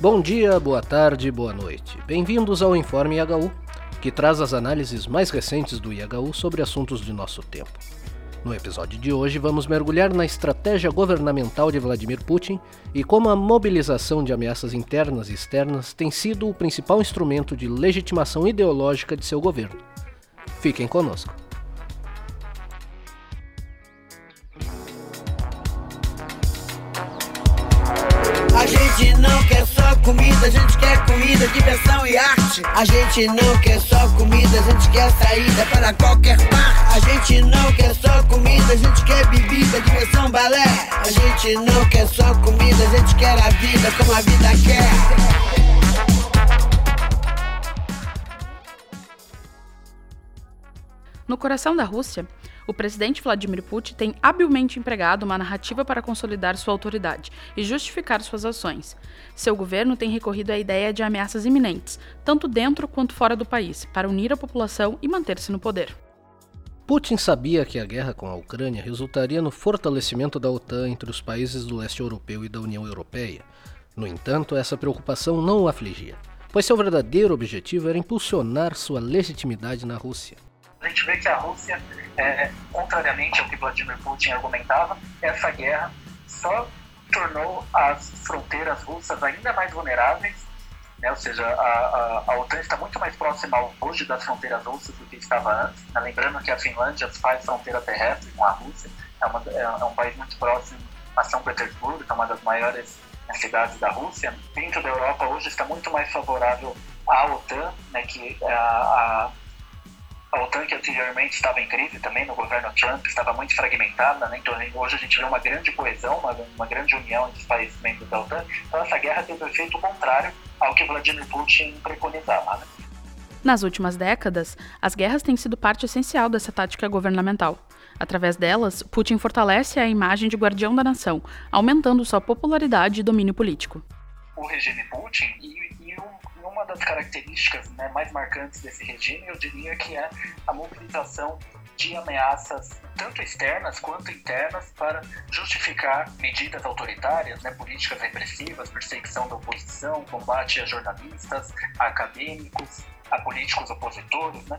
Bom dia, boa tarde, boa noite. Bem-vindos ao Informe IHU, que traz as análises mais recentes do IHU sobre assuntos de nosso tempo. No episódio de hoje, vamos mergulhar na estratégia governamental de Vladimir Putin e como a mobilização de ameaças internas e externas tem sido o principal instrumento de legitimação ideológica de seu governo. Fiquem conosco. Comida, diversão e arte. A gente não quer só comida, a gente quer saída para qualquer parte. A gente não quer só comida, a gente quer bebida, diversão, balé. A gente não quer só comida, a gente quer a vida como a vida quer. No coração da Rússia, o presidente Vladimir Putin tem habilmente empregado uma narrativa para consolidar sua autoridade e justificar suas ações. Seu governo tem recorrido à ideia de ameaças iminentes, tanto dentro quanto fora do país, para unir a população e manter-se no poder. Putin sabia que a guerra com a Ucrânia resultaria no fortalecimento da OTAN entre os países do leste europeu e da União Europeia. No entanto, essa preocupação não o afligia, pois seu verdadeiro objetivo era impulsionar sua legitimidade na Rússia. A gente vê que a Rússia é, contrariamente ao que Vladimir Putin argumentava, essa guerra só tornou as fronteiras russas ainda mais vulneráveis, né? ou seja, a, a, a, OTAN está muito mais próxima hoje das fronteiras russas do que estava antes. Né? Lembrando que a Finlândia faz fronteira terrestre com a Rússia, é, uma, é, é um país muito próximo a São Petersburgo, que é uma das maiores né, cidades da Rússia. Dentro da Europa hoje está muito mais favorável à OTAN, né, que a, a a OTAN, que anteriormente estava em crise também no governo Trump, estava muito fragmentada, né? então hoje a gente vê uma grande coesão, uma, uma grande união entre os países membros da OTAN. Então essa guerra teve o efeito contrário ao que Vladimir Putin preconizava. Né? Nas últimas décadas, as guerras têm sido parte essencial dessa tática governamental. Através delas, Putin fortalece a imagem de guardião da nação, aumentando sua popularidade e domínio político. O regime Putin e uma das características né, mais marcantes desse regime, eu diria que é a mobilização de ameaças tanto externas quanto internas para justificar medidas autoritárias, né, políticas repressivas, perseguição da oposição, combate a jornalistas, a acadêmicos, a políticos opositores, né?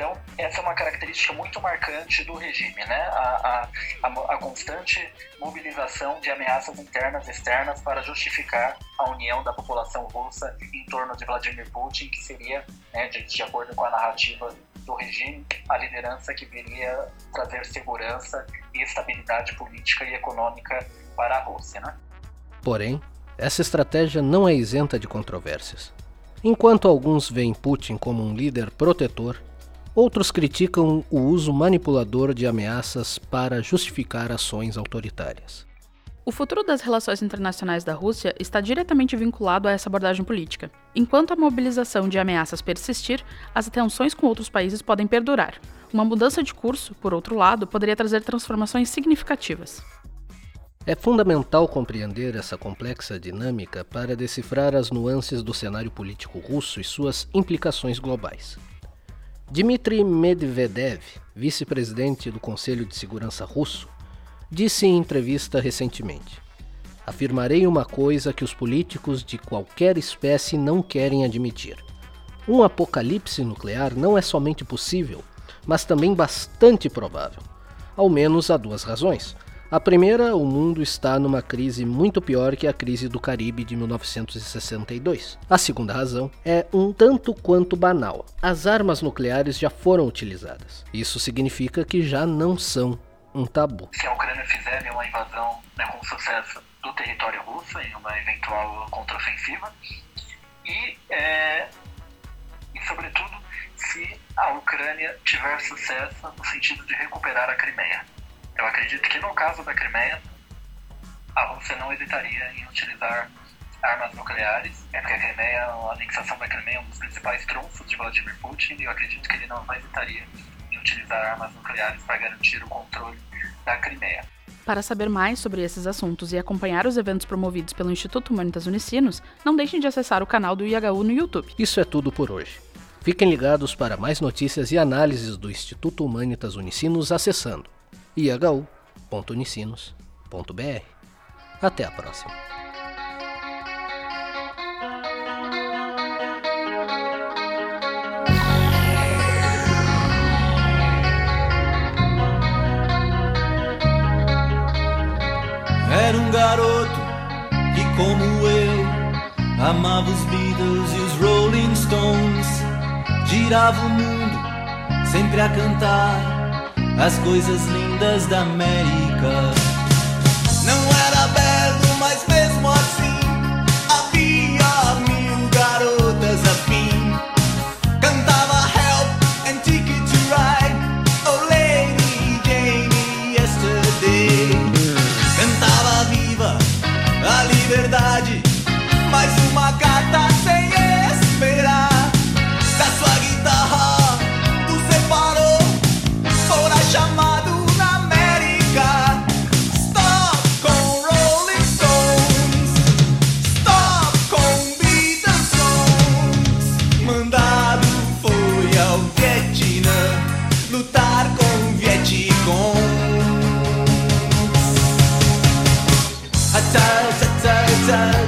Então, essa é uma característica muito marcante do regime, né? A, a, a, constante mobilização de ameaças internas e externas para justificar a união da população russa em torno de Vladimir Putin, que seria, né, de, de acordo com a narrativa do regime, a liderança que viria trazer segurança e estabilidade política e econômica para a Rússia, né? Porém, essa estratégia não é isenta de controvérsias. Enquanto alguns veem Putin como um líder protetor, outros criticam o uso manipulador de ameaças para justificar ações autoritárias. O futuro das relações internacionais da Rússia está diretamente vinculado a essa abordagem política. Enquanto a mobilização de ameaças persistir, as tensões com outros países podem perdurar. Uma mudança de curso, por outro lado, poderia trazer transformações significativas. É fundamental compreender essa complexa dinâmica para decifrar as nuances do cenário político russo e suas implicações globais. Dmitry Medvedev, vice-presidente do Conselho de Segurança russo, disse em entrevista recentemente: Afirmarei uma coisa que os políticos de qualquer espécie não querem admitir. Um apocalipse nuclear não é somente possível, mas também bastante provável. Ao menos há duas razões. A primeira, o mundo está numa crise muito pior que a crise do Caribe de 1962. A segunda razão é um tanto quanto banal. As armas nucleares já foram utilizadas. Isso significa que já não são um tabu. Se a Ucrânia fizer uma invasão né, com sucesso do território russo em uma eventual contraofensiva e, é, e sobretudo, se a Ucrânia tiver sucesso no sentido de recuperar a Crimeia. Eu acredito que no caso da Crimeia, a Rússia não hesitaria em utilizar armas nucleares, é porque a Crimeia, a anexação da Crimeia é um dos principais trunfos de Vladimir Putin, e eu acredito que ele não hesitaria em utilizar armas nucleares para garantir o controle da Crimeia. Para saber mais sobre esses assuntos e acompanhar os eventos promovidos pelo Instituto Humanitas Unicinos, não deixem de acessar o canal do IHU no YouTube. Isso é tudo por hoje. Fiquem ligados para mais notícias e análises do Instituto Humanitas Unicinos acessando ihu.unicinos.br. Até a próxima! Era um garoto que, como eu, amava os Beatles e os Rolling Stones. Girava o mundo sempre a cantar as coisas lindas da América. sun.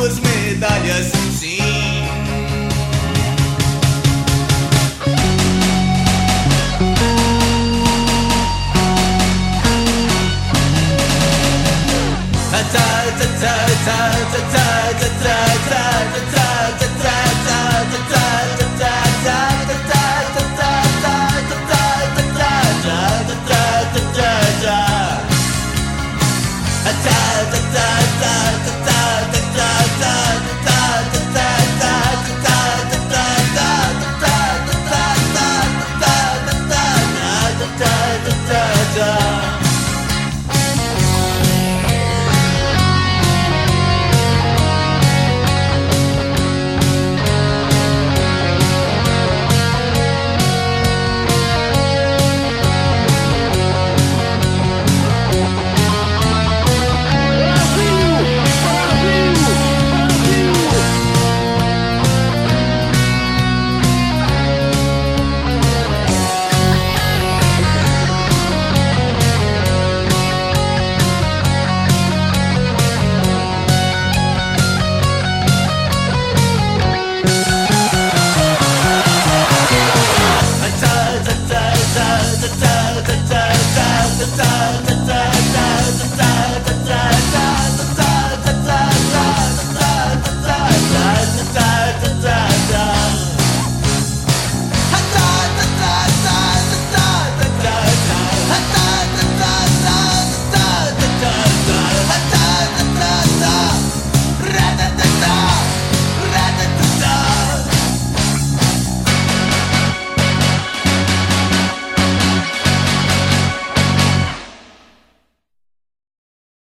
duas medalhas, sim. Ta ta ta ta ta ta ta ta